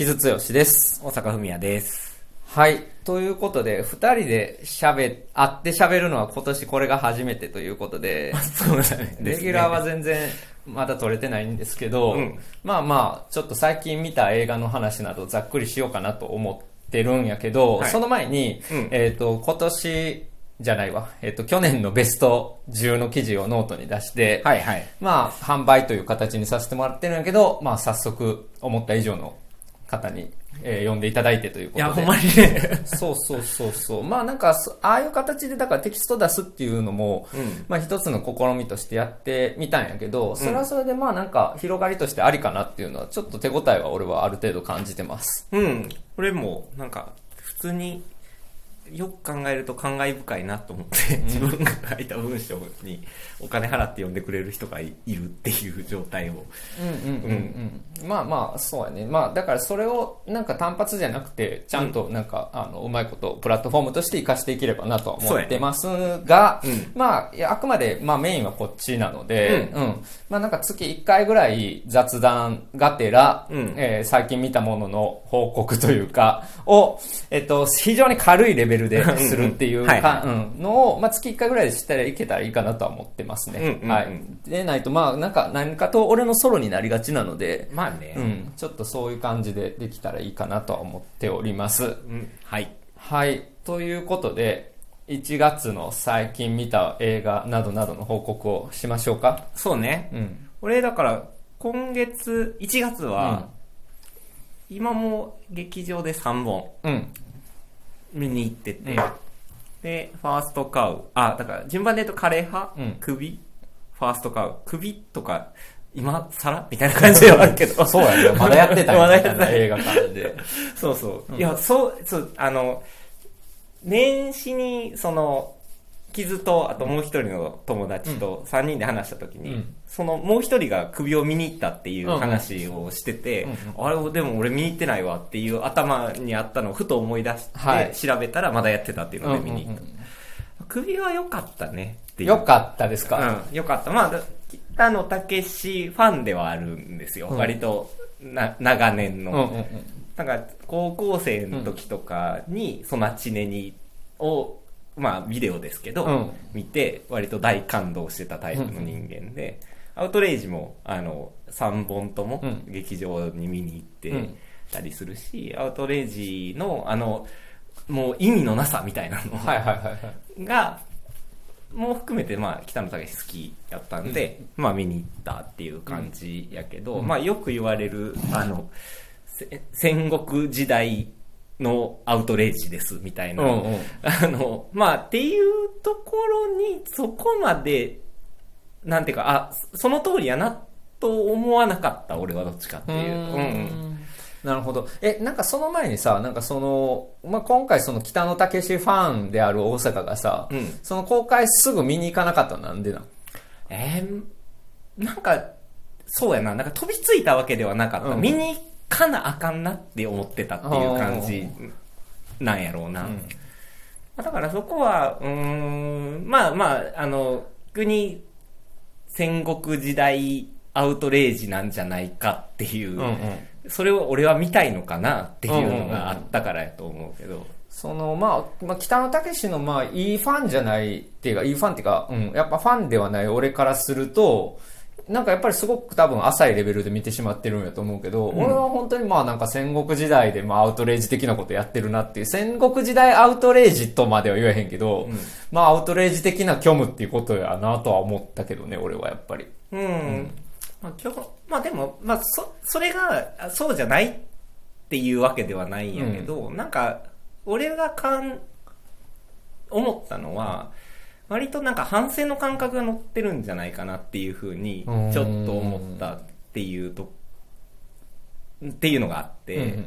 木津毅です。大阪文也です。はい。ということで、二人で喋、会って喋るのは今年これが初めてということで、そうだね。レギュラーは全然まだ撮れてないんですけど、うんまあまあ、ちょっと最近見た映画の話などざっくりしようかなと思ってるんやけど、はいその前に、うんえっ、と、今年じゃないわ、えっ、と、去年のベスト10の記事をノートに出して、はいはい。まあ、販売という形にさせてもらってるんやけど、まあ、早速、思った以上の方に、えー呼んでいただいてということで。いや、ほんまにね。そうそうそうそう。まあなんか、そああいう形で、だからテキスト出すっていうのも、うんまあ一つの試みとしてやってみたんやけど、それはそれでまあなんか広がりとしてありかなっていうのは、ちょっと手応えは俺はある程度感じてます。うん。これも、なんか、普通によく考えると感慨深いなと思って、自分が書いた文章にお金払って読んでくれる人がいいるっていう状態を。うんうんうんうん。まあまあ、そうやね。まあだからそれをなんか単発じゃなくて、ちゃんとなんか、あの、うまいことプラットフォームとして活かしていければなとは思ってますが、そうやねまあ、あくまで、まあメインはこっちなので、うん。まあなんか月1回ぐらい雑談がてら、うんえー最近見たものの報告というか、を、えっと、非常に軽いレベルでするっていうか、うん、のを、まあ月1回ぐらいでしたらいけたらいいかなとは思ってますね。うんうんうんはい。でないと、まあなんか何かと俺のソロになりがちなので、まあね。うん、ちょっとそういう感じでできたらいいかなとは思っております。うん。はい。はい。ということで、1月の最近見た映画などなどの報告をしましょうか。そうね。うん。俺、だから、今月、1月は、今も劇場で3本うん。見に行ってて、うんで、ファーストカウ。あ、だから順番で言うとカレー派、うん首？ファーストカウ。首とか、今更？みたいな感じではあるけど。そうやね。まだやってたんまだややってた映画館で。そうそう。いや、そう、そう、あの、年始に、その、傷と、あともう一人の友達と3人で話した時に、うんそのもう一人が首を見に行ったっていう話をしてて、あれ、でも俺見に行ってないわっていう頭にあったのをふと思い出して、はい調べたらまだやってたっていうので見に行った。うんうん首は良かったねっていう。よかったですか、うん、よかった。まあ、だ北野武ファンではあるんですよ。うん割と、な、長年の。うん、うんうんなんか、高校生の時とかに、ソナチネに、を、まあ、ビデオですけど、うん。見て、割と大感動してたタイプの人間で、アウトレイジも、あの、3本ともうん。劇場に見に行ってうん。たりするし、アウトレイジの、あの、もう意味のなさみたいなの。が、もう含めて、まあ、北野武好きやったんで、まあ、見に行ったっていう感じやけど、まあ、よく言われる、あの、せ戦国時代のアウトレイジです、みたいな。うんうんあの、まあ、っていうところに、そこまで、なんていうか、あ、その通りやな、と思わなかった、俺はどっちかっていう。うんうんなるほど。え、なんかその前にさ、なんかその、まあ、今回その北野武ファンである大阪がさ、うんその公開すぐ見に行かなかったのなんでなん？えー、なんか、そうやな、なんか飛びついたわけではなかった。うん見に行かなあかんなって思ってたっていう感じなんやろうな。うんまあだからそこは、うーん、まあまあ、あの、国、戦国時代アウトレイジなんじゃないかっていう、うんうんそれを俺は見たいのかなっていうのがあったからやと思うけど。その、まあ、まあ、北野武の、まあ、いいファンじゃないっていうか、いいファンっていうか、うん、やっぱファンではない俺からすると、なんかやっぱりすごく多分浅いレベルで見てしまってるんやと思うけど、俺は本当にまあなんか戦国時代でまあアウトレイジ的なことやってるなっていう、戦国時代アウトレイジとまでは言えへんけど、まあアウトレイジ的な虚無っていうことやなとは思ったけどね、俺はやっぱり。うん。まあ、今日、まあでも、まあ、そ、それが、あそうじゃないっていうわけではないんやけど、なんか、俺がかん、思ったのは、割となんか反省の感覚が乗ってるんじゃないかなっていうふうに、ちょっと思ったっていうと、っていうのがあって、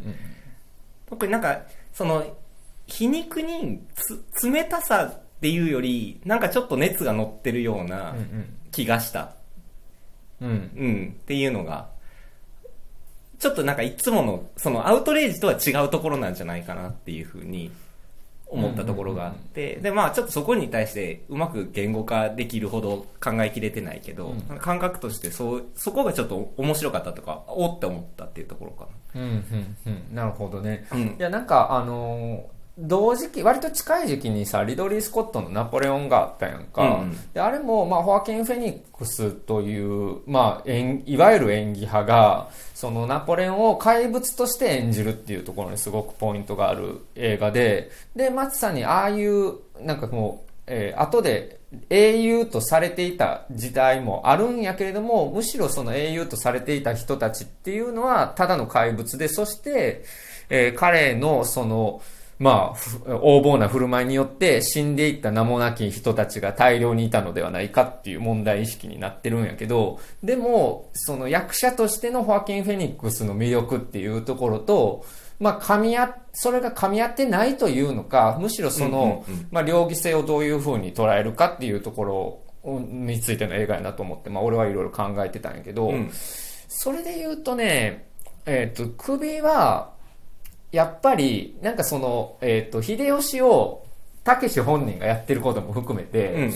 特になんか、その、皮肉につ冷たさっていうより、なんかちょっと熱が乗ってるような気がした。うんうん。うん、っていうのが、ちょっとなんかいつもの、そのアウトレイジとは違うところなんじゃないかなっていうふうに思ったところがあって、で、まあちょっとそこに対してうまく言語化できるほど考えきれてないけど、感覚としてそう、そこがちょっと面白かったとか、おって思ったっていうところかうんうんうんなるほどねな。うんい。やなんかあのー同時期割と近い時期にさリドリー・スコットの「ナポレオン」があったやんか、うんうん。であれも、まあ、ホアキン・フェニックスという、まあ、演いわゆる演技派がそのナポレオンを怪物として演じるっていうところにすごくポイントがある映画ででまさにああいうなんかもう、えー後で英雄とされていた時代もあるんやけれどもむしろその英雄とされていた人たちっていうのはただの怪物でそして、えー彼のそのまあ、ふ横暴な振る舞いによって死んでいった名もなき人たちが大量にいたのではないかっていう問題意識になってるんやけど、でも、その役者としてのホアキン・フェニックスの魅力っていうところと、まあ、噛み合、それが噛み合ってないというのか、むしろその、まあ、両義性をどういう風に捉えるかっていうところについての映画やなと思って、まあ、俺はいろいろ考えてたんやけど、うん。それで言うとね、えっ、と、首は、やっぱり、なんかその、えっ、と、秀吉を、たけし本人がやってることも含めて、うん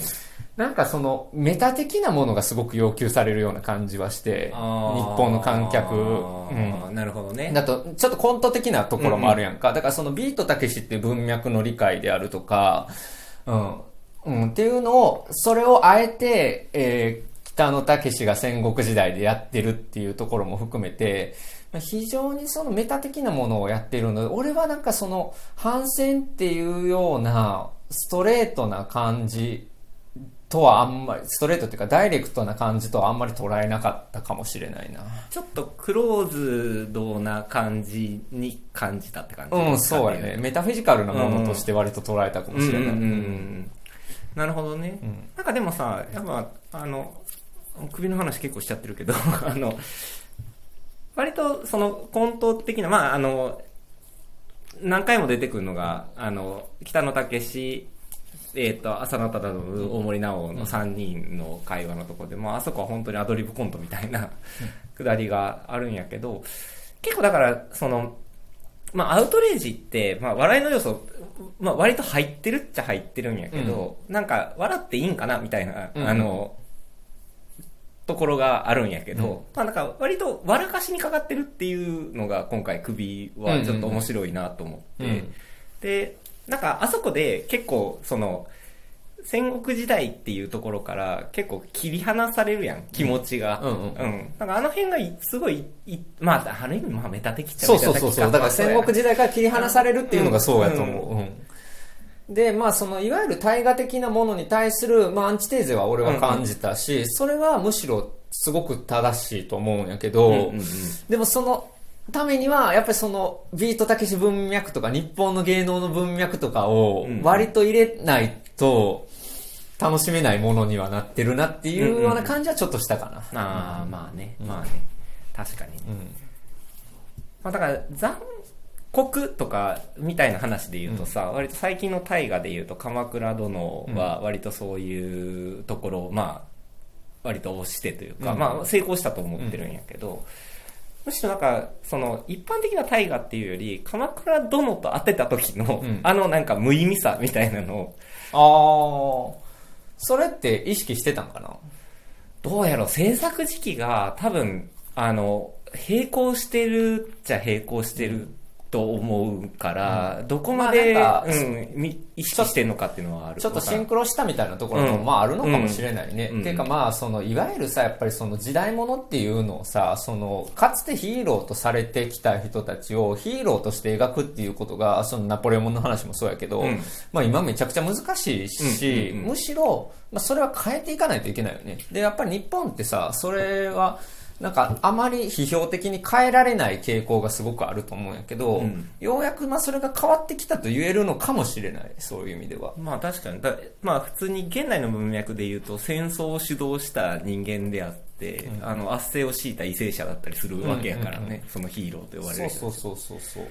なんかその、メタ的なものがすごく要求されるような感じはして、日本の観客、うん。なるほどね。だと、ちょっとコント的なところもあるやんか。だからそのビートたけしっていう文脈の理解であるとか、うん。うん、っていうのを、それをあえて、えー北野武が戦国時代でやってるっていうところも含めて、まあ非常にそのメタ的なものをやってるので、俺はなんかその反戦っていうようなストレートな感じとはあんまり、ストレートっていうかダイレクトな感じとはあんまり捉えなかったかもしれないな。ちょっとクローズドな感じに感じたって感じうん、そうやね。メタフィジカルなものとして割と捉えたかもしれない。うんうんうんうんなるほどね、んなんかでもさやっぱあの首の話結構しちゃってるけど あの割とそのコント的なまああの何回も出てくるのがあの北野武えっ、と、浅野忠信、大森直の3人の会話のところで、まあ、あそこは本当にアドリブコントみたいなくだりがあるんやけど、結構だから、その、まあ、アウトレイジって、まあ、笑いの要素、まあ、割と入ってるっちゃ入ってるんやけど、なんか、笑っていいんかなみたいな、うん。あの、ところがあるんやけど、うんまあ、なんか、割と笑かしにかかってるっていうのが、今回、首はちょっと面白いなと思って、うんで、なんか、あそこで結構、その、戦国時代っていうところから結構切り離されるやん、気持ちが。うんうんうん。なんかあの辺がいすごい、いまあ、ある意味、まあ、メタ的っちゃそうメタ的そうそうそう。だから戦国時代から切り離されるっていうのがそうやと思う。うんで、まあその、いわゆる大河的なものに対する、まあアンチテーゼは俺は感じたし、それはむしろすごく正しいと思うんやけど、うんうんうんでもそのためには、やっぱりその、ビートたけし文脈とか、日本の芸能の文脈とかをうん割と入れないと、楽しめないものにはなってるなっていうような感じはちょっとしたかな。ああ、まあね、まあね。確かにね。うん。まあだから、残酷とかみたいな話で言うとさ、割と最近の大河で言うと、鎌倉殿は割とそういうところを、まあ、割と押してというか、うん。まあ成功したと思ってるんやけど、むしろなんか、その、一般的な大河っていうより、鎌倉殿と当てた時の、うん。あのなんか無意味さみたいなのを、ああ、それって意識してたんかな？どうやろう、制作時期が多分、あの、並行してるっちゃ並行してると思うから、どこまで、まあうん、み意識してんのかっていうのはある。ちょっとシンククロしたみたいなところも、うん。まああるのかもしれないね。うん。っていうかまあそのいわゆるさやっぱりその時代物っていうのをさそのかつてヒーローとされてきた人たちをヒーローとして描くっていうことがそのナポレオンの話もそうやけど、うん。まあ今めちゃくちゃ難しいし、うん。うん。うん。むしろ、まあ、それは変えていかないといけないよね。でやっぱり日本ってさそれはなんかあまり批評的に変えられない傾向がすごくあると思うんやけど、うん。ようやくまあそれが変わってきたと言えるのかもしれないそういう意味では。まあ確かに。だまあ普通に現代の文脈で言うと戦争を主導した人間であって、あの、圧政を敷いた為政者だったりするわけやからね、うんうんそのヒーローと呼ばれそうそうそうそうそう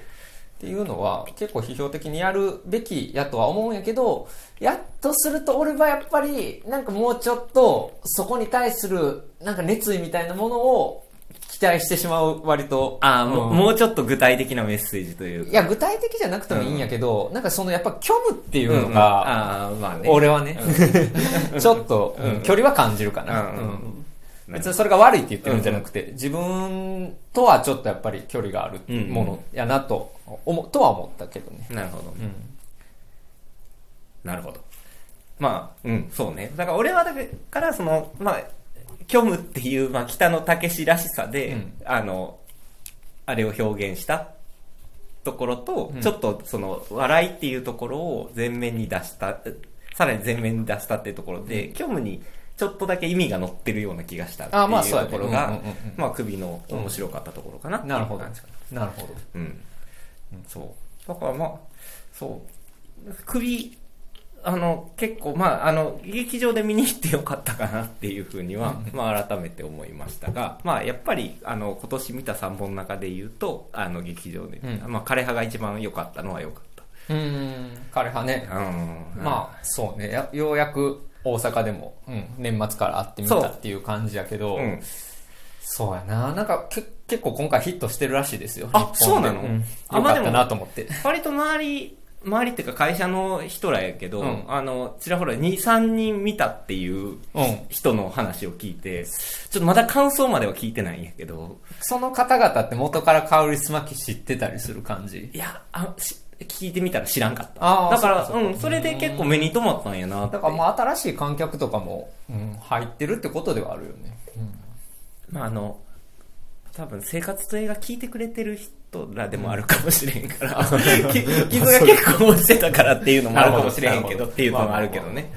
っていうのは結構批評的にやるべきやとは思うんやけどやっとすると俺はやっぱりなんかもうちょっとそこに対するなんか熱意みたいなものを期待してしまう割と。ああ、もううんもうちょっと具体的なメッセージというか。いや、具体的じゃなくてもいいんやけど、なんかそのやっぱ虚無っていうのうんが、ああ、まあね。俺はね、ちょっと、距離は感じるかな。うんうん別にそれが悪いって言ってるんじゃなくて、自分とはちょっとやっぱり距離があるものやなと、思とは思ったけどね。なるほど。うん。なるほど。まあ、うん、そうね。だから俺はだから、その、まあ、虚無っていう、まあ、北野武らしさで、うんあの、あれを表現したところと、うんちょっとその、笑いっていうところを前面に出した、さらに前面に出したっていうところで、虚無にちょっとだけ意味が乗ってるような気がしたってあまあいうところがまあ、首の面白かったところかなっていうなるほど感じか。なるほど。うん。そう。だからまあ、そう。首、あの、結構、まあ、あの、劇場で見に行ってよかったかなっていうふうには、まあ、改めて思いましたが、まあ、やっぱり、あの、今年見た3本の中で言うと、あの、劇場で、うんまあ、枯葉が一番良かったのは良かっうーん、枯葉ね。た。うん。まあ、そうね。やようやく大阪でも、うん、年末から会ってみたっていう感じやけど、うん。そうやな。なんかけ結構今回ヒットしてるらしいですよ。あそうなの？んあよかったなと思って。割と周り、周りっていうか会社の人らやけど、うんあの、ちらほら2、3人見たっていううん。人の話を聞いて、ちょっとまだ感想までは聞いてないんやけど、その方々って元からカウリスマキ知ってたりする感じ？いや、あし聞いてみたら知らんかった。だから、そううかうん、それで結構目に留まったんやな。だからまあ新しい観客とかも、うん、入ってるってことではあるよね。まああの、多分生活と映画聞いてくれてる人らでもあるかもしれんから、き傷が結構落ちてたからっていうのもあるかもしれへんけどっていうのもあるけどね。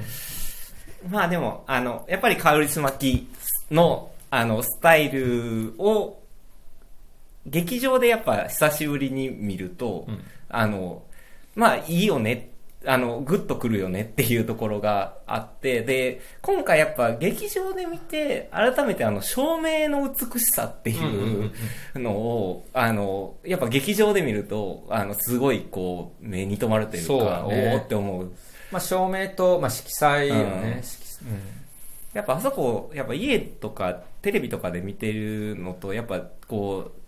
まあでも、あの、やっぱりカウリスマキの、あの、スタイルを、劇場でやっぱ久しぶりに見ると、うん。あの、まあいいよね、あの、グッとくるよねっていうところがあって、で、今回やっぱ劇場で見て、改めてあの、照明の美しさっていうのを、あの、やっぱ劇場で見ると、あの、すごいこう、目に留まるというか、そうだね。おおって思う。まあ照明と、まあ色彩よね。うん。色やっぱあそこ、やっぱ家とかテレビとかで見てるのと、やっぱこう、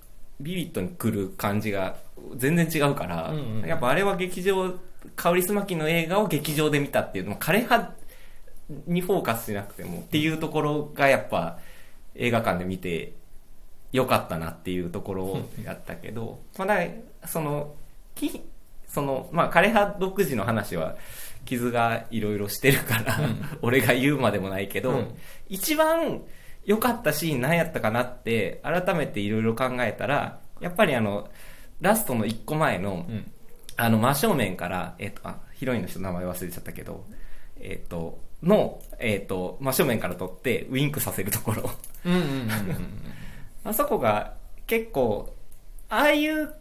ビビットに来る感じが全然違うから、うんうん。やっぱあれは劇場、カウリスマキの映画を劇場で見たっていうのも、枯葉にフォーカスしなくてもっていうところがやっぱ映画館で見てよかったなっていうところをやったけど、まあだその、きその、まあ枯葉独自の話は傷がいろいろしてるから、俺が言うまでもないけど、うん。一番良かったシーン何やったかなって改めていろいろ考えたら、やっぱりあの、ラストの一個前の、うん。あの、真正面から、えっ、と、あ、ヒロインの人の名前忘れちゃったけど、えっ、と、の、えっ、と、真正面から撮って、ウィンクさせるところ。うんうんうんうん。あそこが、結構、ああいう、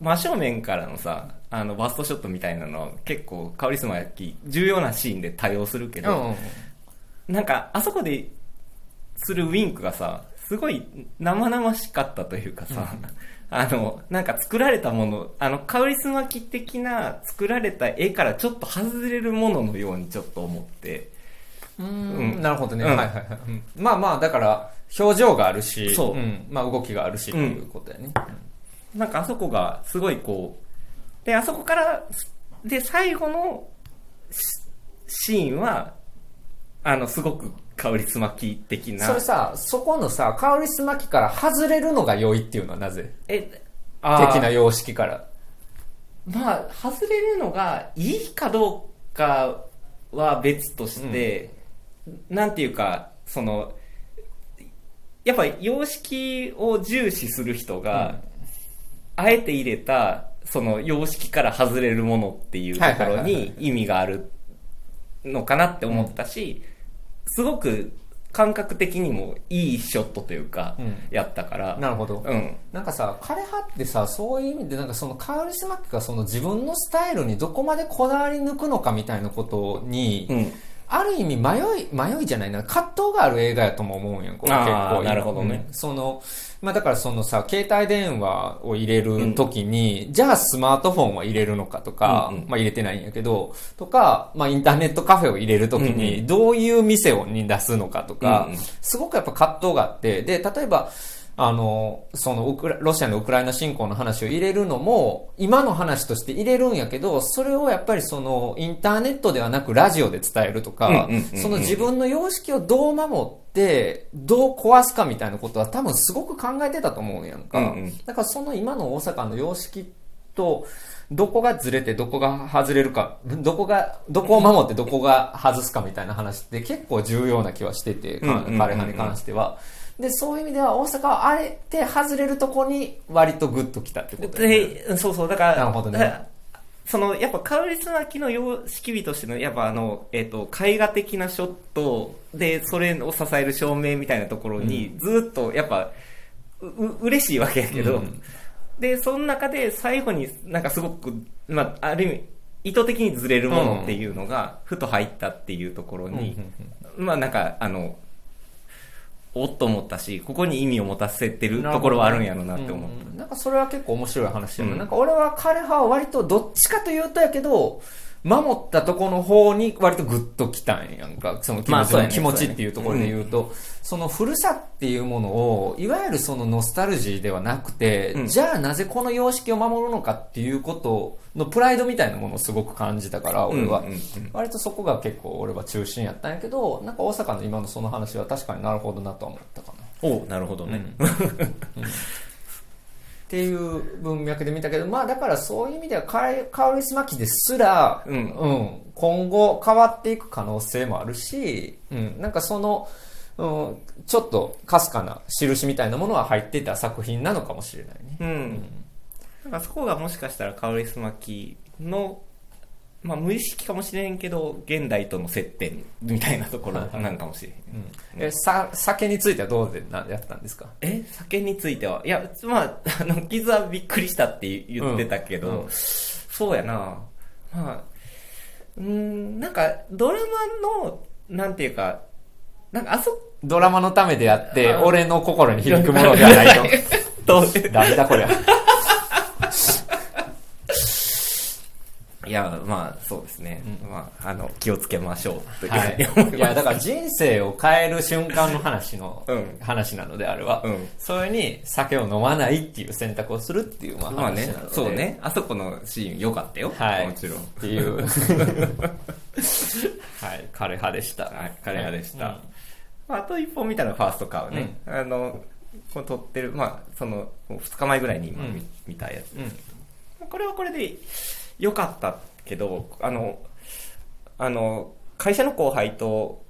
真正面からのさ、あの、バストショットみたいなのは、結構、カオリスマ焼き、重要なシーンで多用するけど、うんうんうんなんか、あそこでするウィンクがさ、すごい生々しかったというかさ、あの、なんか作られたもの、あの、カウリスマキ的な作られた絵からちょっと外れるもののようにちょっと思って、うん。なるほどね。うん。はいはいはい。うん。まあまあ、だから、表情があるし、そう。ん。まあ動きがあるしっていうことやね。なんかあそこがすごいこう、で、あそこから、で、最後のシシーンは、あの、すごくカウリスマキ的な。それさ、そこのさ、カウリスマキから外れるのが良いっていうのはなぜ？え、あー。的な様式から。まあ、外れるのがいいかどうかは別として、なんていうか、その、やっぱ様式を重視する人が、あえて入れた、その様式から外れるものっていうところに意味があるのかなって思ったし、すごく感覚的にもいいショットというかうん、やったから、なるほど。うん。なんかさ、枯葉ってさ、そういう意味で、なんかそのカウリスマキがその自分のスタイルにどこまでこだわり抜くのかみたいなことに、うん。ある意味迷い、迷いじゃないな、葛藤がある映画やとも思うんやん、これ結構。なるほどね。うん。その、まあだからそのさ、携帯電話を入れるときに、じゃあスマートフォンは入れるのかとか、うんうん。まあ入れてないんやけど、とか、まあインターネットカフェを入れるときうんに、どういう店をに出すのかとか、うんうん。すごくやっぱ葛藤があって、で、例えば、あの、そのウクラ、ロシアのウクライナ侵攻の話を入れるのも、今の話として入れるんやけど、それをやっぱりその、インターネットではなくラジオで伝えるとかうんうんうんう、んその自分の様式をどう守って、どう壊すかみたいなことは多分すごく考えてたと思うんやんか。うんうんだからその今の大阪の様式と、どこがずれてどこが外れるか、どこが、どこを守ってどこが外すかみたいな話って結構重要な気はしてて、かうんうんうんうん彼らに関しては。で、そういう意味では大阪はあえて外れるとこに割とグッと来たってことだよね。で、そうそう、だから、なるほどね。その、やっぱ、カウリスマキの様式美としての、やっぱあの、えっ、と、絵画的なショットで、それを支える照明みたいなところに、ずっと、やっぱ、う、う嬉しいわけやけど、うん。で、その中で最後になんかすごく、まあ、ある意味、意図的にずれるものっていうのが、ふと入ったっていうところに、まあなんか、あの、おっと思ったし、ここに意味を持たせてるところはあるんやろうなって思った。うんなんかそれは結構面白い話だよね、うん。なんか俺は彼派は割とどっちかというとやけど、守ったとこの方に割とグッときたんやんか。その気持ち,、まあね気持ちっていうところで言うと、その古さっていうものを、いわゆるそのノスタルジーではなくて、うんじゃあなぜこの様式を守るのかっていうことのプライドみたいなものをすごく感じたから、俺は。うんうんうん割とそこが結構俺は中心やったんやけど、なんか大阪の今のその話は確かになるほどなとは思ったかな。おうなるほどね。っていう文脈で見たけど、まあだからそういう意味ではカオリスマキですら、うん今後変わっていく可能性もあるし、うん、なんかその、うん、ちょっとかすかな印みたいなものは入っていた作品なのかもしれないね。うん。なんかそこがもしかしたらカオリスマキの、まあ無意識かもしれんけど、現代との接点みたいなところなんかもしれん。うん、えさ酒についてはどうでなやったんですか？え酒については？いや、まあ、あの、傷はびっくりしたって言ってたけど、うん。うんそうやな。まあ、うーん、なんか、ドラマの、なんていうか、なんかあそ、ドラマのためであって、あ俺の心に響くものではないと。と、ダメだこりゃ。いや、まあ、そうですね。まあ、あの、気をつけましょう、というはふうに思いますい。いや、だから人生を変える瞬間の話の、うん話なので、あれは。うんそれに酒を飲まないっていう選択をするっていう、まあ、まあね話なので。、そう。ね。あそこのシーン良かったよ。はい。もちろん。っていう。はい、彼派でした。はい、彼らでした。うんまあ、あと一本見たらファーストカウね。あの、これ撮ってる、まあ、その、2日前ぐらいに今見,、たやつ。うん。これはこれで良かったけど、あの、あの、会社の後輩と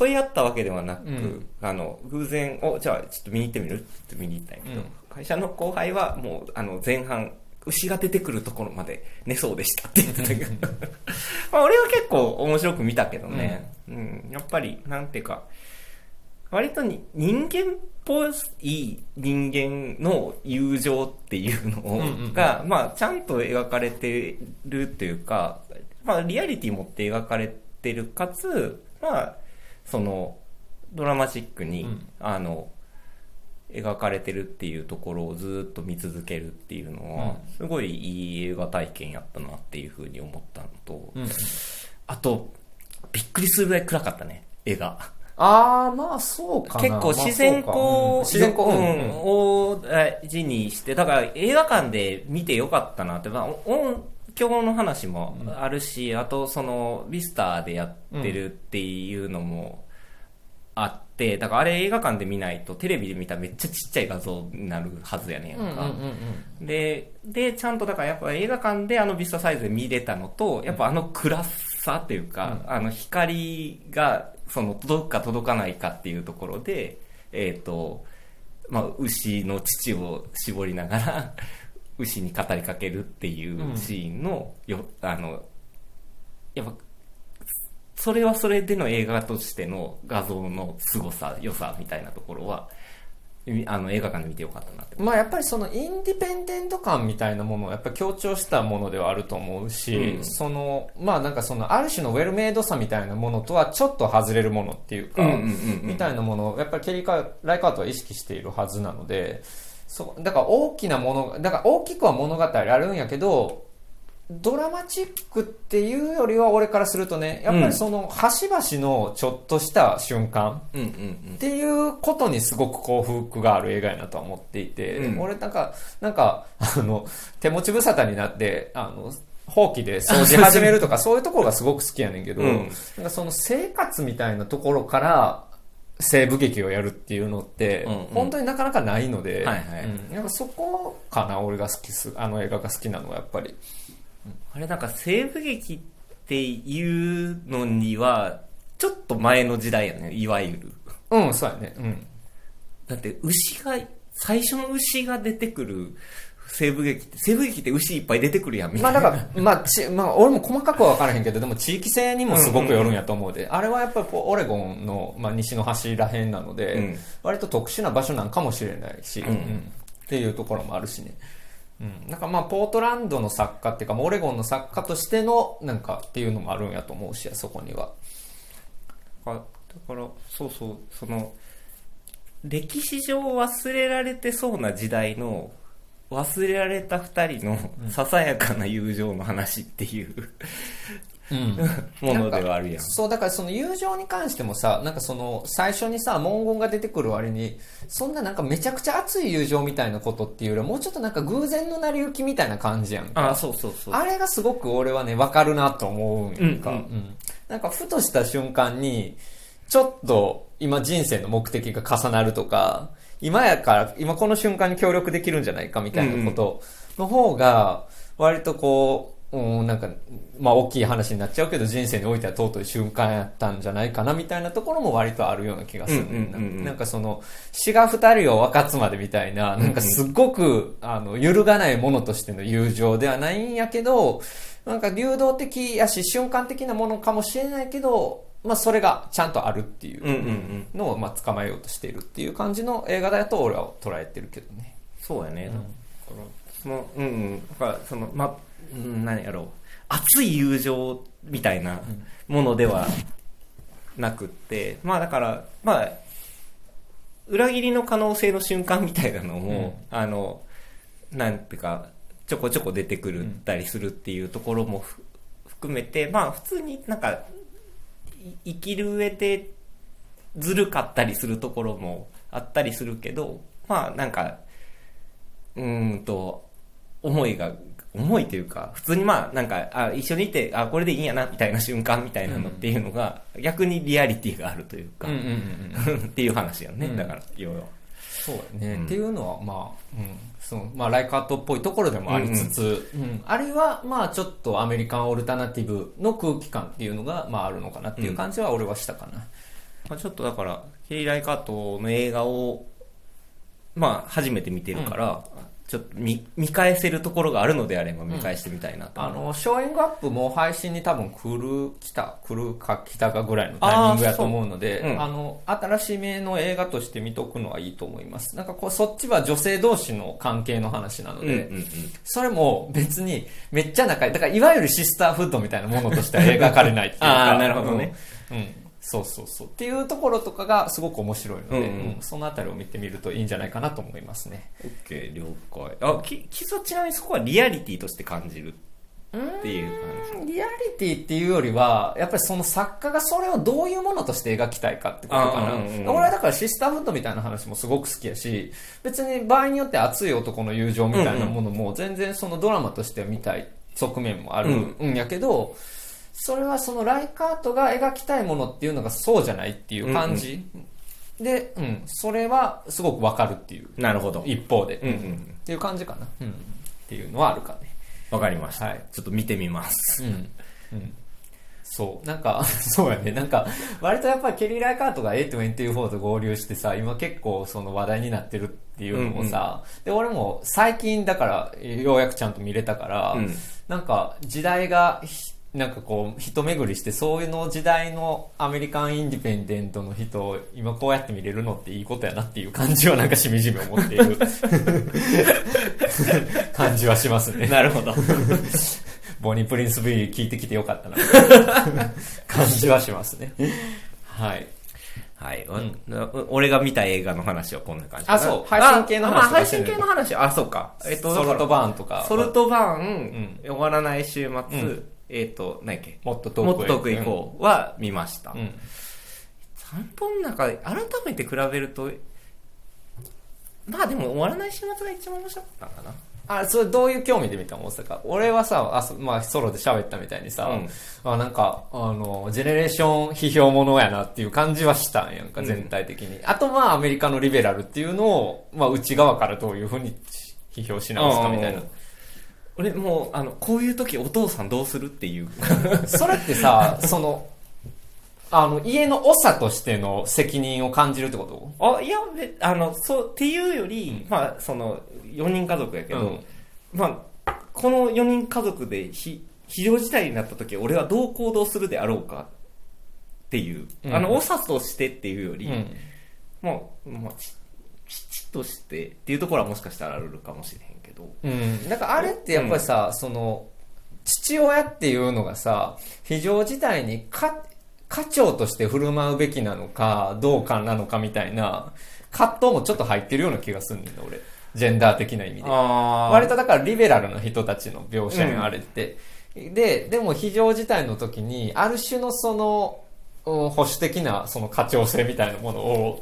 誘い合ったわけではなく、うん。あの、偶然、お、じゃあちょっと見に行ってみるって見に行ったんやけど、うん。会社の後輩はもう、あの、前半、牛が出てくるところまで寝そうでしたって言ってたけど、まあ俺は結構面白く見たけどね、うん、やっぱり、なんていうか、割とに人間っぽい人間の友情っていうのが、まあ、ちゃんと描かれてるっていうか、まあ、リアリティ持って描かれてるかつ、まあ、その、ドラマチックに、うんあの、描かれてるっていうところをずっと見続けるっていうのは、うんすごいいい映画体験やったなっていうふうに思ったのと、うん。あと、びっくりするぐらい暗かったね、絵が。ああ、まあそうかな。結構自然光まあ自然光、ううん。ん。を大事にして、だから映画館で見てよかったなって、まあ、音響の話もあるし、あとその、ビスターでやってるっていうのもあって、だからあれ映画館で見ないと、テレビで見たらめっちゃちっちゃい画像になるはずやねんか。うんうんうんうん。で、で、ちゃんとだからやっぱ映画館であのビスタサイズで見れたのと、やっぱあの暗さというか、あの光が、その届くか届かないかっていうところで、えっ、と、まあ、牛の乳を絞りながら、牛に語りかけるっていうシーンの、よ、あの、やっぱ、それはそれでの映画としての画像の凄さ、良さみたいなところは、みあの映画館で見てよかったなって。まあやっぱりそのインディペンデント感みたいなものをやっぱり強調したものではあると思うし、うんその、まあなんかそのある種のウェルメイドさみたいなものとはちょっと外れるものっていうか、みたいなものをやっぱりケリーカー、ライカートは意識しているはずなので、そだから大きなもの、だから大きくは物語あるんやけど、ドラマチックっていうよりは俺からするとね、やっぱりその端々のちょっとした瞬間っていうことにすごく幸福がある映画やなとは思っていて、うん。俺なんか、なんか、あの、手持ち無沙汰になって、あの、ほうきで掃除始めるとか そういうところがすごく好きやねんけど、うん。なんかその生活みたいなところから西部劇をやるっていうのって、うんうん。本当になかなかないので、はいはい。うん。なんかそこかな、俺が好きす、あの映画が好きなのはやっぱり。あれなんか西部劇っていうのには、ちょっと前の時代やね、いわゆる。うん、そうやね。うん。だって牛が、最初の牛が出てくる西部劇って、西部劇って牛いっぱい出てくるやん、みたいな。まあだから、まあ、ち、まあ、俺も細かくは分からへんけど、でも地域性にもすごくよるんやと思うで、あれはやっぱりこうオレゴンの、まあ、西の端らへんなので、うん割と特殊な場所なんかもしれないし、うんうんっていうところもあるしね。うん。なんかまあ、ポートランドの作家っていうか、まあオレゴンの作家としての、なんかっていうのもあるんやと思うし、そこには。あだから、そうそう、その、歴史上忘れられてそうな時代の、忘れられた二人のささやかな友情の話っていううん。ものではあるやん。そう、だからその友情に関してもさ、なんかその最初にさ、文言が出てくる割に、そんななんかめちゃくちゃ熱い友情みたいなことっていうよりは、もうちょっとなんか偶然の成り行きみたいな感じやんか。あ、そうそうそう。あれがすごく俺はね、わかるなと思うんやんか。うんうんうんなんかふとした瞬間に、ちょっと今人生の目的が重なるとか、今やから、今この瞬間に協力できるんじゃないかみたいなことの方が、割とこう、うん、なんか、まあ大きい話になっちゃうけど、人生においては尊い瞬間やったんじゃないかなみたいなところも割とあるような気がする、うんうんうんうんなんかその、死が二人を分かつまでみたいな、なんかすっごく、あの、揺るがないものとしての友情ではないんやけど、なんか流動的やし、瞬間的なものかもしれないけど、まあそれがちゃんとあるっていううんうんうん。のを、まあ捕まえようとしているっていう感じの映画だと俺は捉えてるけどね。そうやね。だからその、うんうん。だから、その、ま、うん何やろう。熱い友情みたいなものではなくって、まあだから、まあ、裏切りの可能性の瞬間みたいなのも、あの、なんていうか、ちょこちょこ出てくるったりするっていうところもふ含めて、まあ普通になんか、い生きる上でずるかったりするところもあったりするけど、まあなんか、うーんと、思いが、思いというか、普通にまあなんか、あ、一緒にいて、あ、これでいいんやな、みたいな瞬間みたいなのっていうのが、逆にリアリティがあるというか。っていう話やんね、うん。だから、要は。そうやね、うん。っていうのはまあ、うん、そうまあライカートっぽいところでもありつつ、うんあれはまあちょっとアメリカンオルタナティブの空気感っていうのがまああるのかなっていう感じは俺はしたかな。まあ、ちょっとだから、ケリー・ライカートの映画を、まあ、初めて見てるから、ちょっと見、見返せるところがあるのであれば見返してみたいなと思う。あの、ショーイングアップも配信に多分来る、来た、来るか来たかぐらいのタイミングやと思うので、ううんあの、新しめの映画として見とくのはいいと思います。なんかこう、そっちは女性同士の関係の話なので、うんうんうん。それも別にめっちゃ仲いい。だからいわゆるシスターフッドみたいなものとしては描かれないっていうか。あーなるほどねうん。うん。そうそうそう。っていうところとかがすごく面白いので、うんうんうんそのあたりを見てみるといいんじゃないかなと思いますね。オッケー、了解。あ、き、きそちなみにそこはリアリティとして感じるっていう感じ。リアリティっていうよりは、やっぱりその作家がそれをどういうものとして描きたいかってことかな。うんうんうん俺はだからシスターフッドみたいな話もすごく好きやし、別に場合によって熱い男の友情みたいなものも全然そのドラマとして見たい側面もあるんやけど、それはそのライカートが描きたいものっていうのがそうじゃないっていう感じ。で、うん、それはすごくわかるっていうなるほど。一方で、うんうんっていう感じかな。うん。っていうのはあるかね。わかりました。はいちょっと見てみます。うん。うん。そう。なんか、そうやね。なんか、割とやっぱりケリー・ライカートが A24 と合流してさ、今結構その話題になってるっていうのもさ、で、俺も最近だから、ようやくちゃんと見れたから、うんなんか時代がひ、なんかこう、一巡りして、そういうの時代のアメリカンインディペンデントの人を今こうやって見れるのっていいことやなっていう感じはなんかしみじみ思っている 感じはしますね。なるほど。ボニー・プリンス・ビー聞いてきてよかったな。感じはしますね。はい。はい、うわ俺が見た映画の話はこんな感じ。あそう配信系の話配信系の話。あ、そうか。えっと、ソルトーバーンとか。ソルトバーン、ん終わらない週末、うんえっと、何やっけ？もっと遠くへもっと遠く行こうは見ました。うん。3本の中で改めて比べると、まあでも終わらない週末が一番面白かったんかな。あ、それどういう興味で見たの？大阪。俺はさ、あそまあソロで喋ったみたいにさ、うんあなんか、あの、ジェネレーション批評ものやなっていう感じはしたんやんか、うん全体的に。あとまあアメリカのリベラルっていうのを、まあ内側からどういうふうに批評し直すかみたいな。俺もう、あの、こういう時お父さんどうするっていう。それってさ、その、あの、家の長としての責任を感じるってこと？あ、いや、べあの、そう、っていうより、まあ、その、4人家族やけど、うん。まあ、この4人家族で非、非常事態になった時、俺はどう行動するであろうかっていう、うん。あの、長としてっていうより、うん。もう、まあ、ち父としてっていうところはもしかしたらあるかもしれへん。けど、うん。だからあれってやっぱりさ、その、父親っていうのがさ、非常事態にか、家長として振る舞うべきなのか、どうかなのかみたいな、葛藤もちょっと入ってるような気がするんだよ、俺。ジェンダー的な意味で。あ割とだからリベラルな人たちの描写やん、うんあれって。で、でも非常事態の時に、ある種のその、うん保守的なその課長性みたいなものを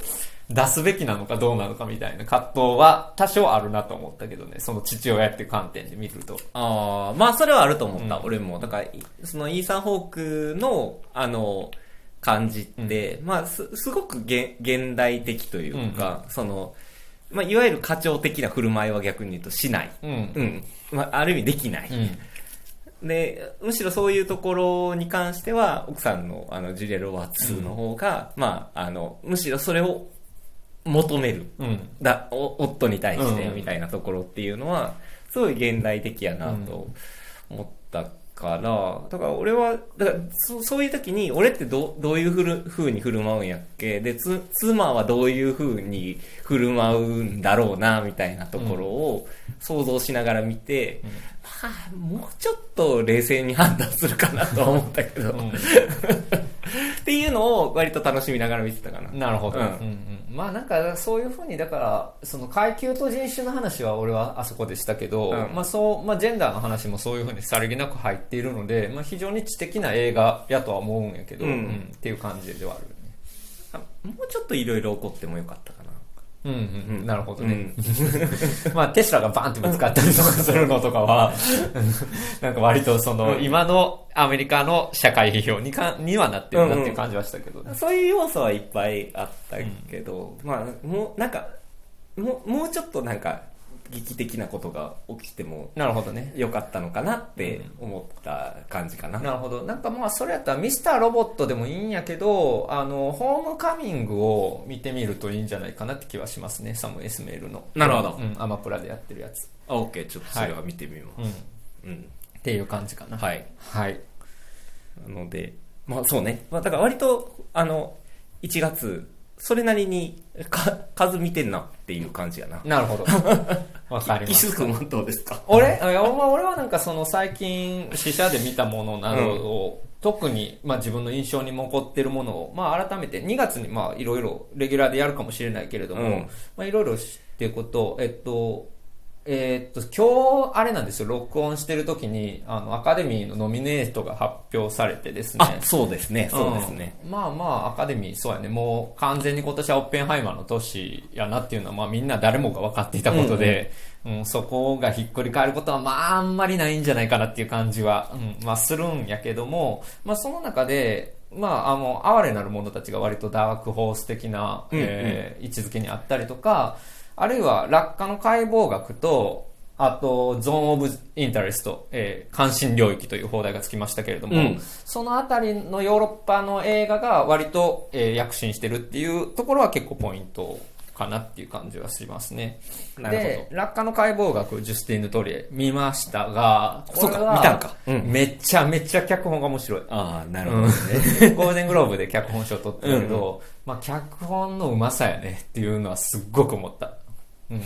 出すべきなのかどうなのかみたいな葛藤は多少あるなと思ったけどね、その父親っていう観点で見ると。ああ、まあそれはあると思った、うん俺も。だから、いそのイーサン・ホークの、あの、感じって、まあす、すごく現現代的というか、その、まあ、いわゆる課長的な振る舞いは逆に言うとしない。うん。うん。まあ、ある意味できない。うん。で、むしろそういうところに関しては、奥さんの、あの、ジュリア・ロバーツの方が、まあ、あの、むしろそれを求める。うん。だ、お夫に対してうんみたいなところっていうのは、すごい現代的やなと思ったから、だから俺は、だからそそういう時に、俺ってどどういうふる風に振る舞うんやっけ？で、つ、妻はどういう風に振る舞うんだろうな、みたいなところを想像しながら見て、まあ、もうちょっと冷静に判断するかなとは思ったけど、っていうのを割と楽しみながら見てたかな。なるほど。ううんんうんまあなんかそういうふうに、だから、その階級と人種の話は俺はあそこでしたけど、うんまあそう、まあジェンダーの話もそういうふうにさりげなく入っているので、まあ非常に知的な映画やとは思うんやけど、うんうんっていう感じではあるよね。あもうちょっといろいろ起こってもよかったかな。うんうん、うん。なるほどね。うん。まあテスラがバンってぶつかったりとかするのとかは、なんか割とその、うん。今のアメリカの社会批評にかにはなってるなっていう感じはしたけどね。そういう要素はいっぱいあったけど、まあ、もう、なんか、もう、もうちょっとなんか、劇的なことが起きてもなるほどね。よかったのかなって思った感じかな。なるほど。なんかまあ、それやったらミスターロボットでもいいんやけど、あの、ホームカミングを見てみるといいんじゃないかなって気はしますね。サム・エスメールの。なるほどうん、アマプラでやってるやつ。あ、OK、ちょっとそれは見てみうん。っます。うん。ていう感じかな。はい。はい。なので、まあそうね。まあだから割と、あの、1月、それなりにか数見てんなっていう感じやな。なるほど。わかります。キス君はどうですか？俺？俺はなんかその最近試写で見たものなどを、特にまあ自分の印象に残ってるものを、まあ改めて2月にまあいろいろレギュラーでやるかもしれないけれども、うんまあいろいろ知っていくこと、えっと、えーっと、今日、あれなんですよ、録音してる時に、あの、アカデミーのノミネートが発表されてですね。あ、そうですね。そうですね。うんまあまあ、アカデミー、そうやね。もう完全に今年はオッペンハイマーの年やなっていうのは、まあみんな誰もが分かっていたことで、うんそこがひっくり返ることは、まああんまりないんじゃないかなっていう感じは、うん、まあするんやけども、まあその中で、まあ、あの、哀れなる者たちが割とダークホース的な、うんうんえー位置づけにあったりとか、あるいは落下の解剖学と、あと、ゾーン・オブ・インタレスト、えー関心領域という邦題がつきましたけれども、うんそのあたりのヨーロッパの映画が割と、えー躍進してるっていうところは結構ポイントかなっていう感じはしますね。なるほどで、落下の解剖学、ジュスティンヌ・トリエ見ましたが、そうか見たんかうんめちゃめちゃ脚本が面白い。ああ、なるうんほどね。ゴールデングローブで脚本賞取ってるけど、まあ脚本のうまさやねっていうのはすっごく思った。うん。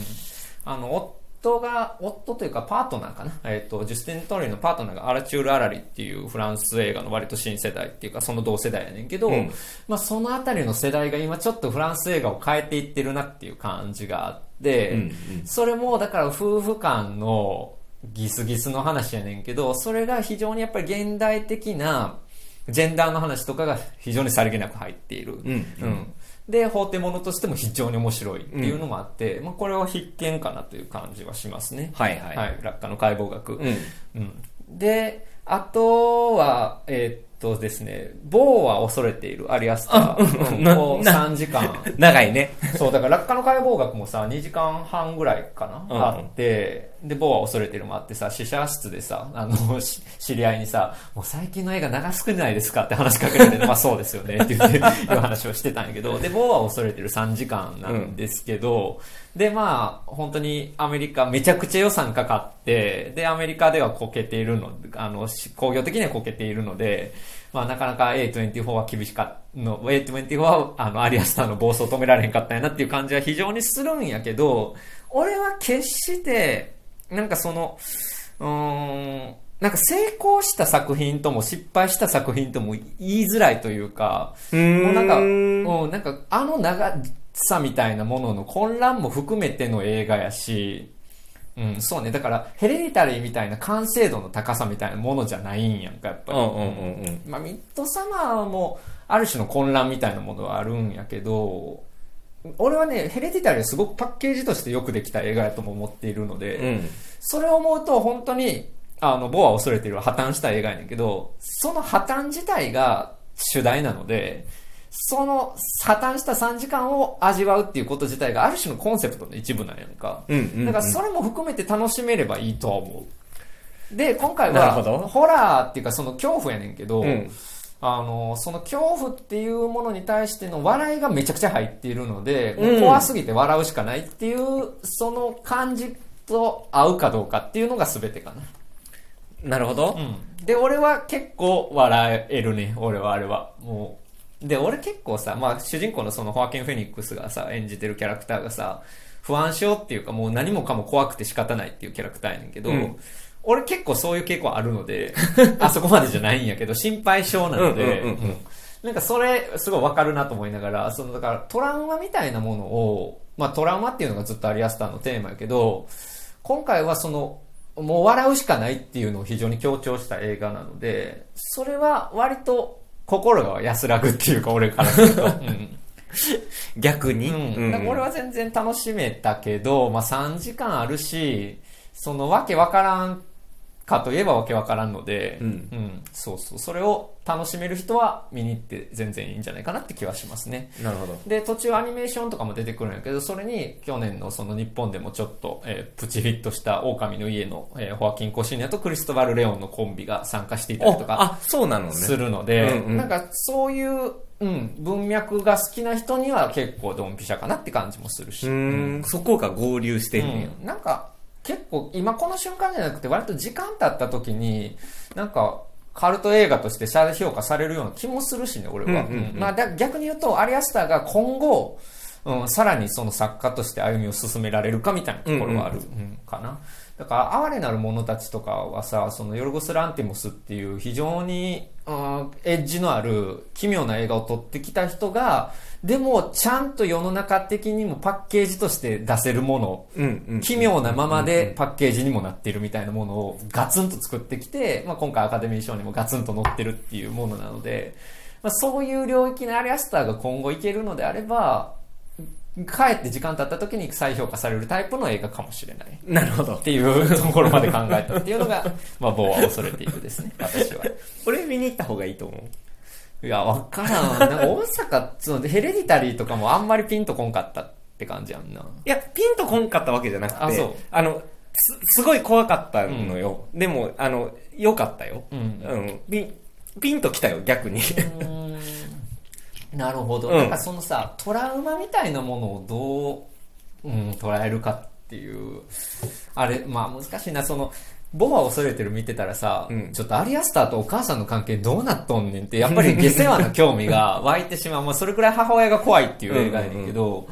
あの、夫が、夫というかパートナーかな。えっ、と、ジュスティン・トーリーのパートナーがアラチュール・アラリっていうフランス映画の割と新世代っていうか、その同世代やねんけど、うんまあそのあたりの世代が今ちょっとフランス映画を変えていってるなっていう感じがあって、うんうんそれもだから夫婦間のギスギスの話やねんけど、それが非常にやっぱり現代的なジェンダーの話とかが非常にさりげなく入っている。うんうんで、法廷ものとしても非常に面白いっていうのもあって、まあこれは必見かなという感じはしますね。はいはい。はい、落下の解剖学。うん。うんで、あとは、えーっとですね、某は恐れているアリアスター。うんなもうな3時間。長いね。そう、だから落下の解剖学もさ、2時間半ぐらいかな、うんあって、で、某は恐れてるもあってさ、試写室でさ、あの、し知り合いにさ、もう最近の映画長すくないですかって話しかけられて、まあそうですよねって言って、いう話をしてたんやけど、で、某は恐れてる3時間なんですけど、で、まあ、本当にアメリカめちゃくちゃ予算かかって、で、アメリカではこけているの、あの、し工業的にはこけているので、まあなかなか A24 は厳しかったの、A24 はあの、アリアスターの暴走を止められへんかったんやなっていう感じは非常にするんやけど、俺は決して、なんかその、うーん、なんか成功した作品とも失敗した作品とも言いづらいというか、うもうなんか、うん、なんかあの長さみたいなものの混乱も含めての映画やし、うん、そうね。だから、ヘレディタリーみたいな完成度の高さみたいなものじゃないんやんか、やっぱり。うんうんうんうん。まあ、ミッドサマーも、ある種の混乱みたいなものはあるんやけど、俺はね、ヘレディタリーはすごくパッケージとしてよくできた映画やとも思っているので、うん。それを思うと本当に、あの、ボアを恐れているは破綻した映画やねんけど、その破綻自体が主題なので、その破綻した3時間を味わうっていうこと自体がある種のコンセプトの一部なんやんか。うんうんうんだからそれも含めて楽しめればいいとは思う。で、今回は、ホラーっていうかその恐怖やねんけど、うんあの、その恐怖っていうものに対しての笑いがめちゃくちゃ入っているので、うん怖すぎて笑うしかないっていう、その感じと合うかどうかっていうのが全てかな。なるほど。うん。で、俺は結構笑えるね、俺はあれは。もう。で、俺結構さ、まあ主人公のそのホアキン・フェニックスがさ、演じてるキャラクターがさ、不安症っていうかもう何もかも怖くて仕方ないっていうキャラクターやねんけど、うん俺結構そういう傾向あるので、あそこまでじゃないんやけど、心配性なので、なんかそれすごいわかるなと思いながら、そのだからトラウマみたいなものを、まあトラウマっていうのがずっとアリアスターのテーマやけど、今回はその、もう笑うしかないっていうのを非常に強調した映画なので、それは割と心が安らぐっていうか俺からすると。うん逆に？俺は全然楽しめたけど、まあ3時間あるし、そのわけわからんかといえばわけわからんので、うんそうそう。それを楽しめる人は見に行って全然いいんじゃないかなって気はしますね。なるほど。で、途中アニメーションとかも出てくるんやけど、それに去年のその日本でもちょっと、えープチフィットした狼の家の、えーホアキン・コシーニャとクリストバル・レオンのコンビが参加していたりとかあ、そうなのね。するので、うんうんなんかそういう、うん、文脈が好きな人には結構ドンピシャかなって感じもするし。うーん、そこが合流してんねや。うんなんか結構今この瞬間じゃなくて割と時間経った時になんかカルト映画として再評価されるような気もするしね俺は、うんうんうん。まあ、だ逆に言うとアリアスターが今後、うん、さらにその作家として歩みを進められるかみたいなところはある、うんかな。だから哀れなる者たちとかはさそのヨルゴス・ランティモスっていう非常に、うん、エッジのある奇妙な映画を撮ってきた人がでもちゃんと世の中的にもパッケージとして出せるもの。奇妙なままでパッケージにもなっているみたいなものをガツンと作ってきて、まあ、今回アカデミー賞にもガツンと載ってるっていうものなので、まあ、そういう領域のアリアスターが今後いけるのであれば、帰って時間経った時に再評価されるタイプの映画かもしれない。なるほどっ。ていうところまで考えたっていうのが、まあ、棒は恐れているですね、私は。俺見に行った方がいいと思う。いや、わからん。なんか大阪、そのヘレディタリーとかもあんまりピンとこんかったって感じやんな。いや、ピンとこんかったわけじゃなくて、あそうあの、す、すごい怖かったのよ。でも、あの、良かったよ。うんうん。ピン、ピンときたよ、逆に。なるほど。うんなんかそのさ、トラウマみたいなものをどう、うん、捉えるかっていう、あれ、まあ難しいな、その、ボバ恐れてる見てたらさ、うんちょっとアリアスターとお母さんの関係どうなっとんねんって、やっぱり下世話な興味が湧いてしまう。まあそれくらい母親が怖いっていう映画やねんけど、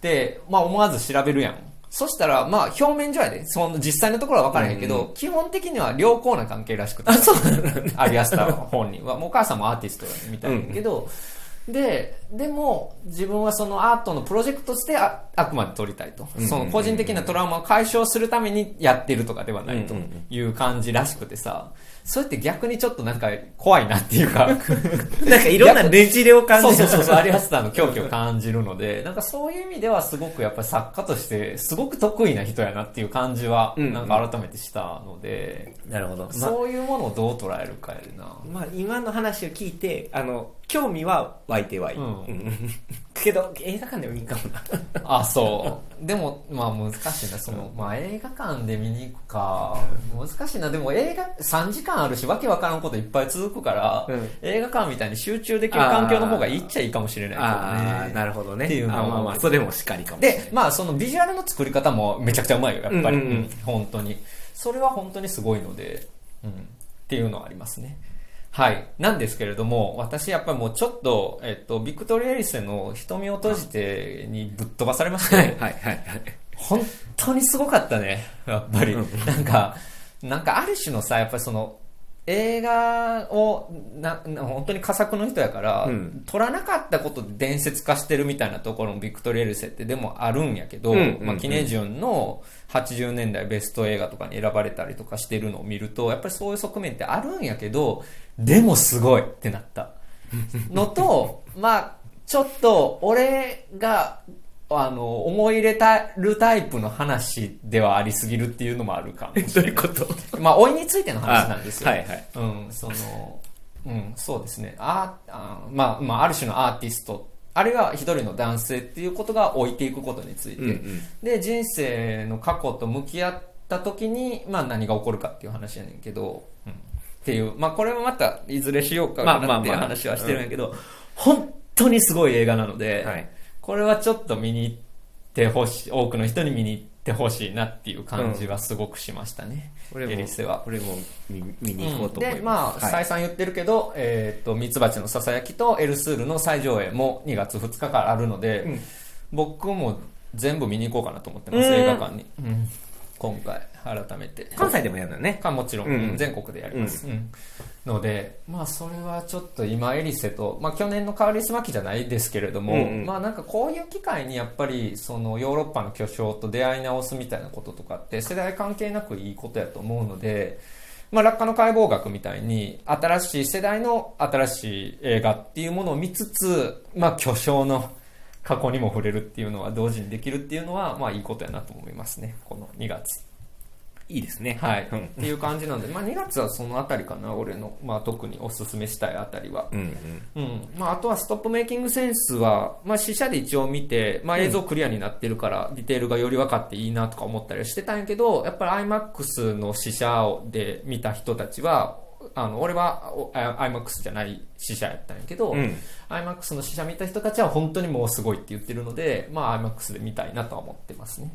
で、まあ思わず調べるやん。そしたら、まあ、表面上やで、その実際のところは分からへんけど、うん基本的には良好な関係らしくて。あ、そうなのアリアスター本人は。もうお母さんもアーティストみたいだけど、で、でも、自分はそのアートのプロジェクトとしてああくまで撮りたいと。うんその個人的なトラウマを解消するためにやってるとかではないという感じらしくてさ、それって逆にちょっとなんか怖いなっていうか、なんかいろんなねじれを感じる。そうそうそうそう、アリアスターの狂気を感じるので、なんかそういう意味ではすごくやっぱり作家としてすごく得意な人やなっていう感じは、うんなんか改めてしたので、なるほど。まあそういうものをどう捉えるかやでな。まあ、今の話を聞いて、あの、興味は湧いてはいる。うんうん けど、映画館でもいいかもな。あ、そう。でも、まあ難しいな。その、まあ映画館で見に行くか。難しいな。でも映画、3時間あるし、わけわからんこといっぱい続くから、うん映画館みたいに集中できる環境の方がいいっちゃいいかもしれないけどね。ああ、なるほどね。っていうのはあまあまあ、それもしっかりかもしれない。で、まあそのビジュアルの作り方もめちゃくちゃうまいよ、やっぱり。うんうん本当に。それは本当にすごいので、うん。っていうのはありますね。はい。なんですけれども、私やっぱりもうちょっと、えっと、ビクトリア・エリスの瞳を閉じてにぶっ飛ばされまして、はいはいはいはい。本当にすごかったね、やっぱり。なんか、なんかある種のさ、やっぱりその、映画をなな本当に佳作の人やから、うん。撮らなかったことで伝説化してるみたいなところもビクトリエルセってでもあるんやけど、うんうんうん。まあ、キネジュンの80年代ベスト映画とかに選ばれたりとかしてるのを見るとやっぱりそういう側面ってあるんやけどでもすごいってなったのと まあちょっと俺があの思い入れたるタイプの話ではありすぎるっていうのもあるかもしどうれない。いうこと？まあ老いについての話なんですよ。はいはい。うん、その、うん、そうですね。ああまあ、まあ、ある種のアーティスト、あるいは一人の男性っていうことが置いていくことについて、うんうん。で、人生の過去と向き合った時に、まあ何が起こるかっていう話やねんけど、うん、っていう、まあこれもまたいずれしようかまあまなっていうあまあ話はしてるんやけど、本当にすごい映画なので、はい。これはちょっと見に行ってほしい、多くの人に見に行ってほしいなっていう感じはすごくしましたね。これもエリスは。これも見見に行こうと思います。で、まあ、はい再三言ってるけど、えっ、と、ミツバチのささやきとエルスールの再上映も2月2日からあるので、うん僕も全部見に行こうかなと思ってます、うん映画館に。うん今回、改めて。関西でもやるのね。かもちろん、うん全国でやります、うんのでまあそれはちょっと今エリセと、まあ、去年のカーリスマキじゃないですけれども、うんうん。まあなんかこういう機会にやっぱりそのヨーロッパの巨匠と出会い直すみたいなこととかって世代関係なくいいことやと思うのでまあ、落下の解剖学みたいに新しい世代の新しい映画っていうものを見つつ、まあ、巨匠の過去にも触れるっていうのは同時にできるっていうのはまあいいことやなと思いますね。この2月いいですね。はい、うんっていう感じなんで、まあ、2月はそのあたりかな俺の、まあ、特におすすめしたいあたりは、うんうん。うんまあ、あとはストップメイキングセンスは、まあ、試写で一応見て、まあ、映像クリアになってるから、ディテールがより分かっていいなとか思ったりはしてたんやけどやっぱり iMAX の試写で見た人たちはあの俺は iMAX じゃない試写やったんやけど、うん iMAX の試写見た人たちは本当にもうすごいって言ってるので、まあ、iMAX で見たいなとは思ってますね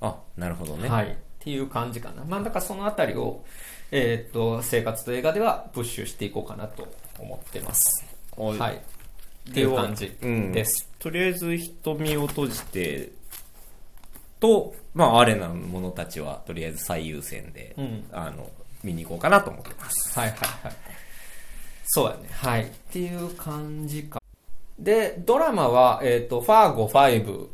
あ、なるほどね。はい。っていう感じかな。まあ、だからそのあたりを、えーっと、生活と映画ではプッシュしていこうかなと思ってます。ははい。っていう感じうんです。とりあえず瞳を閉じて、と、まあ、アレナの者たちは、とりあえず最優先で、うんあの、見に行こうかなと思ってます。はいはいはい。そうやね。はい。っていう感じか。で、ドラマは、えーっと、ファーゴ5、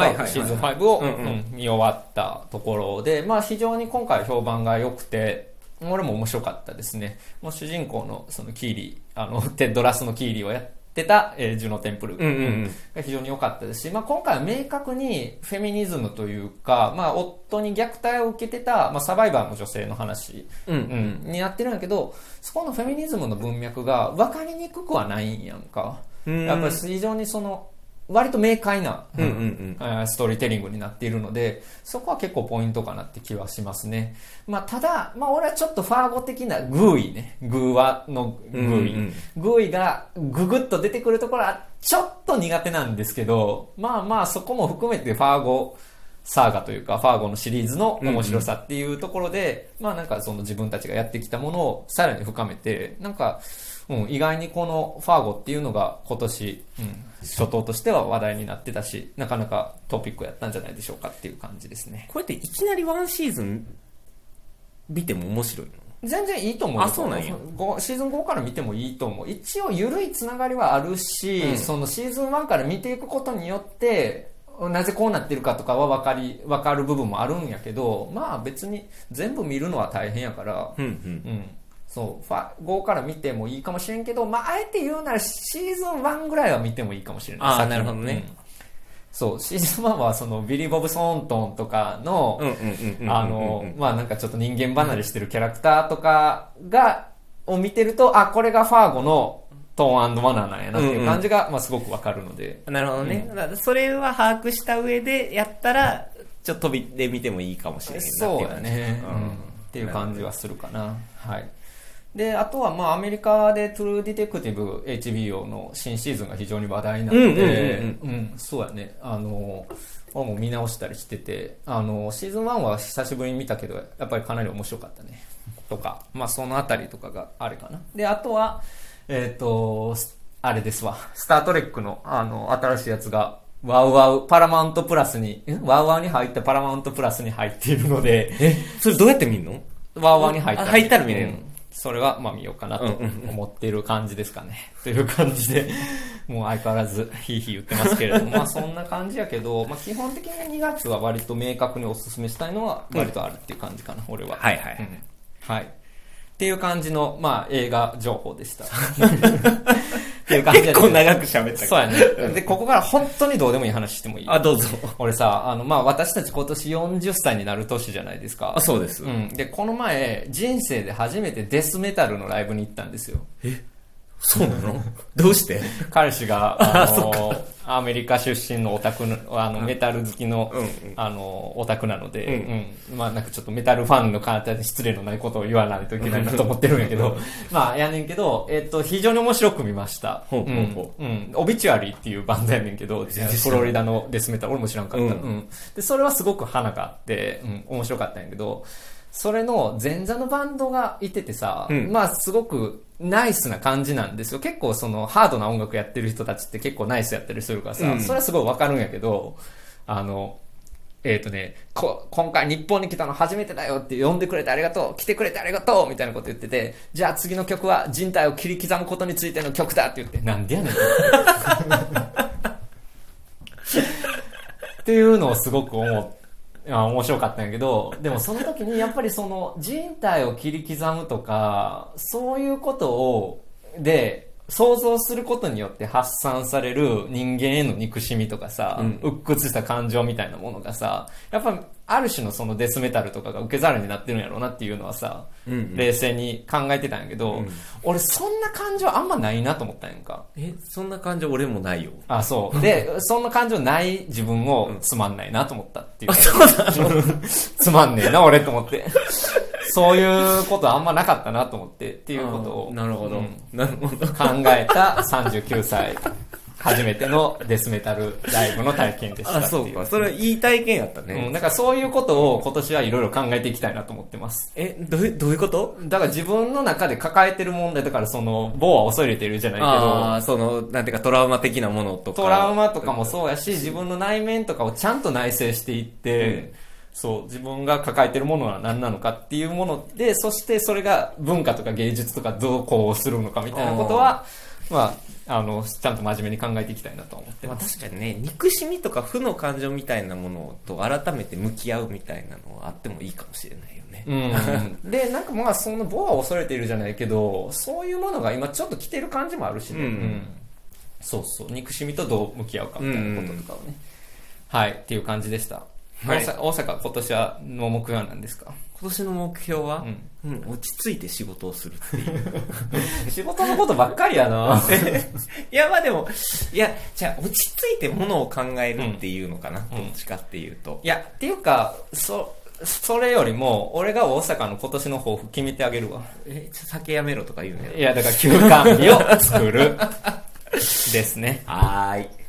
はいはいはい。シーズン5を、うんうん。うん見終わったところで、まあ非常に今回評判が良くて、俺も面白かったですね。もう主人公のそのキーリー、あの、テッド・ラッソのキーリーをやってた、えージュノ・テンプル。うんうんうん。が非常に良かったですし、まあ、今回は明確にフェミニズムというか、まあ、夫に虐待を受けてた、まあ、サバイバーの女性の話、うん。うんになってるんやけどそこのフェミニズムの文脈が分かりにくくはないんやんか、うん。やっぱり非常にその割と明快な、うんうんうん。えーストーリーテリングになっているのでそこは結構ポイントかなって気はしますね、まあ、ただ、まあ、俺はちょっとファーゴ的なグーイね。グーワのグーイ、うんうん。グーイがググッと出てくるところはちょっと苦手なんですけどまあまあそこも含めてファーゴサーガというか、ファーゴのシリーズの面白さっていうところで、まあなんかその自分たちがやってきたものをさらに深めて、なんか、うん、意外にこのファーゴっていうのが今年、うん、初頭としては話題になってたし、なかなかトピックやったんじゃないでしょうかっていう感じですね。これっていきなりワンシーズン見ても面白いの？全然いいと思うよ。あそうなんや。ごシーズン5から見てもいいと思う。一応緩いつながりはあるし、うん。そのシーズン1から見ていくことによってなぜこうなってるかとかは分かり分かる部分もあるんやけどまあ別に全部見るのは大変やからうんうん。うんそうファ5から見てもいいかもしれんけど、まあ、あえて言うならシーズン1ぐらいは見てもいいかもしれない。あなるほどね。うん。そうシーズン1はそのビリー・ボブ・ソーントンとかの、うんうんうんうんあの、まあなんかちょっと人間離れしてるキャラクターとかが、を見てると、あ、これがファーゴのトーンマナーなんやなっていう感じが、まあすごくわかるので。なるほどね、だからそれは把握した上でやったらちょっと飛びで見てもいいかもしれないなってそういう感じ。だね、ううん。ん。っていう感じはするかな。はい。で、あとはまあアメリカでトゥルーディテクティブ HBO の新シーズンが非常に話題になって、うんうんうんうん、そうやね。あの、俺も見直したりしてて、あの、シーズン1は久しぶりに見たけど、やっぱりかなり面白かったね。とか、まあそのあたりとかがあれかな。で、あとは、えっ、と、すあれですわ。スタートレックの、あの、新しいやつが、ワウワウ、パラマウントプラスに、んワウワウに入ってパラマウントプラスに入っているので、えそれどうやって見るの？ワウワウに入ったあ入ったら見れるの？うんそれは、まあ見ようかなとうんうん思っている感じですかね。という感じで、もう相変わらずヒーヒー言ってますけれども、まあそんな感じやけど、まあ基本的に2月は割と明確にお勧めしたいのは割とあるっていう感じかな、俺は。はいはいうんはい。っていう感じの、まあ映画情報でした。っていう感じで、結構長く喋ったそうやね。で、ここから本当にどうでもいい話してもいいあどうぞ俺さ、あの、まあ私たち今年40歳になる年じゃないですか。あそうです、うん。で、この前、人生で初めてデスメタルのライブに行ったんですよ。そうなの？どうして？彼氏が、あの、アメリカ出身のオタクの、あの、メタル好きの、うんうんあの、オタクなので、ううん。まあなんかちょっとメタルファンの方に失礼のないことを言わないといけないなと思ってるんやけど、まあやねんけど、えっと、非常に面白く見ました。ほうほうほうん。うん。オビチュアリーっていうバンドやねんけど、フロリダのデスメタル、俺も知らんかった。ううんん。で、それはすごく花があって、うん、面白かったんやけど、それの前座のバンドがいててさ、うんまあすごくナイスな感じなんですよ。結構そのハードな音楽やってる人たちって結構ナイスやったりするからさ、うんそれはすごいわかるんやけど、あの、えっ、とねこ、今回日本に来たの初めてだよって呼んでくれてありがとう、来てくれてありがとうみたいなこと言ってて、じゃあ次の曲は人体を切り刻むことについての曲だって言って、なんでやねん。っていうのをすごく思っあ面白かったんやけど、でもその時にやっぱりその人体を切り刻むとか、そういうことを、で、想像することによって発散される人間への憎しみとかさ、うん。鬱屈した感情みたいなものがさ、やっぱある種のそのデスメタルとかが受け皿になってるんやろうなっていうのはさ、うんうん冷静に考えてたんやけど、うん俺そんな感情あんまないなと思ったんやんか。えそんな感じ俺もないよあ、そう。で、そんな感情ない自分をつまんないなと思ったっていう。つまんねえな、俺と思って。そういうことあんまなかったなと思って、っていうことを。なるほど、うんなるほど考えた39歳。初めてのデスメタルライブの体験でしたあそうか。それはいい体験やったね、うん、だからそういうことを今年はいろいろ考えていきたいなと思ってます。えどういうどういうこと？だから自分の中で抱えてる問題、だからその、棒は恐れてるじゃないけど、ああそのなんていうかトラウマ的なものとか。トラウマとかもそうやし、自分の内面とかをちゃんと内省していって、うん。そう、自分が抱えてるものは何なのかっていうもので、そしてそれが文化とか芸術とかどうこうするのかみたいなことは、まあ、あの、ちゃんと真面目に考えていきたいなと思ってます。確かにね憎しみとか負の感情みたいなものと改めて向き合うみたいなのはあってもいいかもしれないよねうん。で、なんかまあ、その棒は恐れているじゃないけど、そういうものが今ちょっと来てる感じもあるしね。うんそうそう。憎しみとどう向き合うかみたいなこととかをね。はい、っていう感じでした。はい大阪今年はの目標は何ですか？今年の目標は、うん。うん落ち着いて仕事をするっていう。仕事のことばっかりやな。いやまあでもいやじゃあ落ち着いてものを考えるっていうのかな、ん。どっちかっていうと。いや、っていうか、そ、それよりも、俺が大阪の今年の抱負決めてあげるわ。え酒やめろとか言うんやいや、だから休館日を作る。ですね。はーい